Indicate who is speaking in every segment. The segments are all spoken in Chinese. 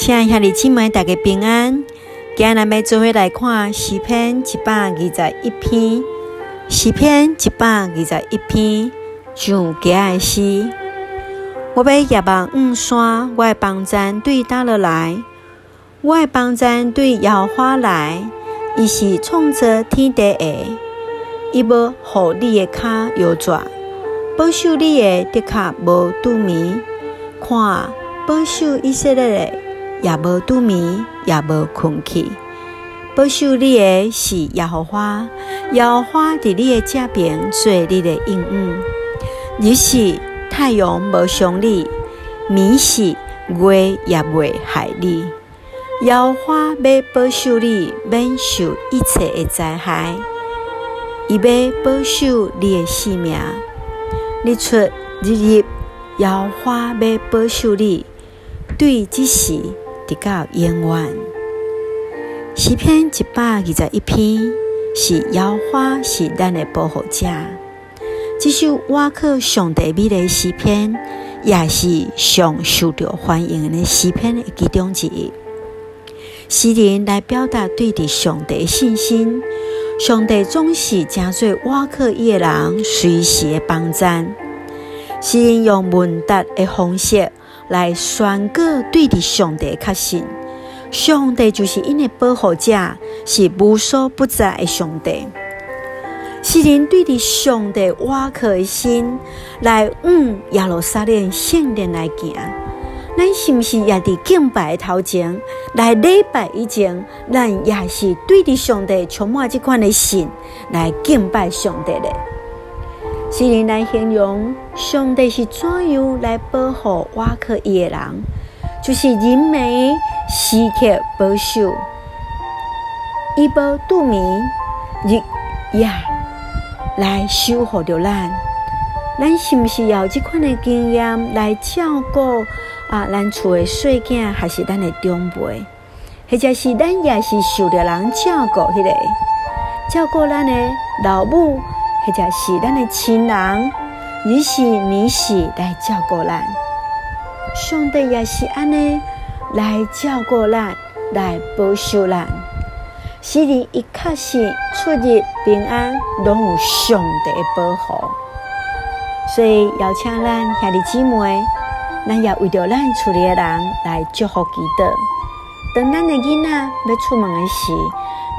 Speaker 1: 亲爱兄弟姊妹，大家平安。今日要做伙来看诗篇一百二十一篇，诗篇一百二十一篇，上佳的诗。我要夜望五山，我的帮赞对倒落来，我的帮赞对摇花来，伊是创造天地的，伊要护你的脚摇转，保守你的的确无拄眠，看保守以色列的。也无拄眠，也无困去。保守你的是耶和华，耶和华伫你的这边做你的应允。日是太阳无伤你，暝是月也未害你。耶和华要保守你免受一切的灾害，伊要保守你的性命。日出日入，耶和华要保守你，对即时。直到永远。诗篇一百二十一篇是摇花，是咱的保护者。这首瓦克上帝美的诗篇，也是上受到欢迎的诗篇的其中之一。诗人来表达对伫上帝信心。上帝总是真做瓦克伊的人随时的帮助。诗人用问答的方式。来宣告对的上帝确信，上帝就是因的保护者，是无所不在的上帝。诗人对的上帝挖的心，来往耶路撒冷圣殿来行。咱是毋是也伫敬拜头前来礼拜以前，咱也是对的上帝充满这款的心来敬拜上帝的。是人来形容上帝是怎样来保护瓦克伊的人，就是人美时刻保守，伊保杜明日夜来守护着咱。咱是毋是要这款的经验来照顾啊？咱厝的细囝还是咱的长辈，或者是咱也是受着人照顾迄个，照顾咱的老母。或者是咱的亲人，日时年时来照顾咱，上帝也是安尼来照顾咱，来保守咱，使你一确实出入平安，拢有上帝的保护。所以邀请咱兄弟姊妹，咱也为着咱厝里的人来祝福祈祷。等咱的囡仔要出门的时，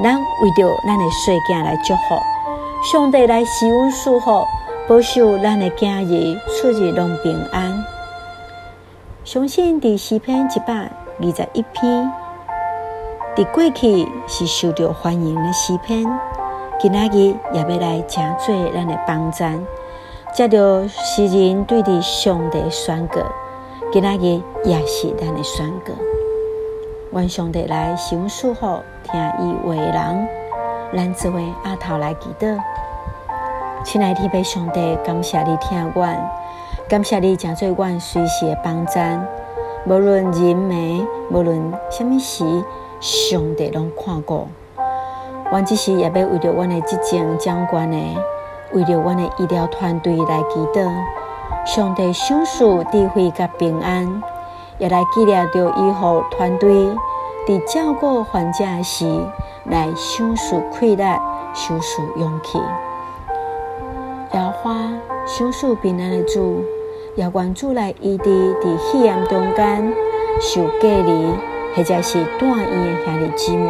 Speaker 1: 咱为着咱的细囝来祝福。上帝来施恩祝福，保守咱的今日出入拢平安。相信伫诗篇一百二十一篇，伫过去是受到欢迎的诗篇，今仔日也要来诚做咱的帮赞。接着诗人对伫上帝宣告，今仔日也是咱的宣告。愿上帝来施恩祝福，听伊为人。咱作为阿头来祈祷，亲爱的天父上帝，感谢你听我，感谢你将做我随时的帮赞。无论人美，无论什么事，上帝拢看过。我只是也要为着我的执政长官的，为着我的医疗团队来祈祷。上帝享受智慧甲平安，也来纪念着医护团队伫照顾患者时。来享受快乐，享受勇气。摇花享受平安的主，也愿主来医治伫黑暗中间受隔离或者是住院的兄弟姊妹。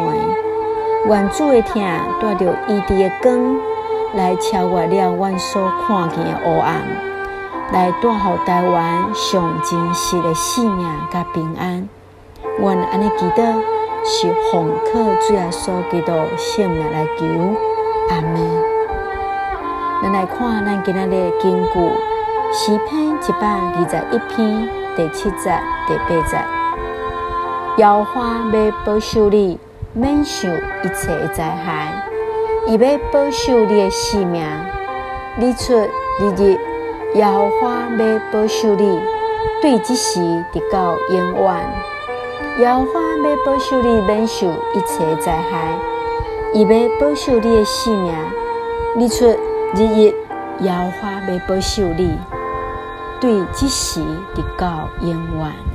Speaker 1: 愿主的听带着医治的光，来超越了阮所看见的黑暗，来带互台湾上真实的性命甲平安。愿安尼祈祷。是奉靠主耶稣基督性命来求，阿门。咱来看咱今仔日的经句，诗篇一百二十一篇第七节、第八节。摇花要保守你，免受一切的灾害；伊要保守你的性命，日出日入，摇花要保守你，对即时直到永远。摇花要保守你免受一切灾害，伊要保守你的性命。日出日日，摇花要保守你，对即时直到永远。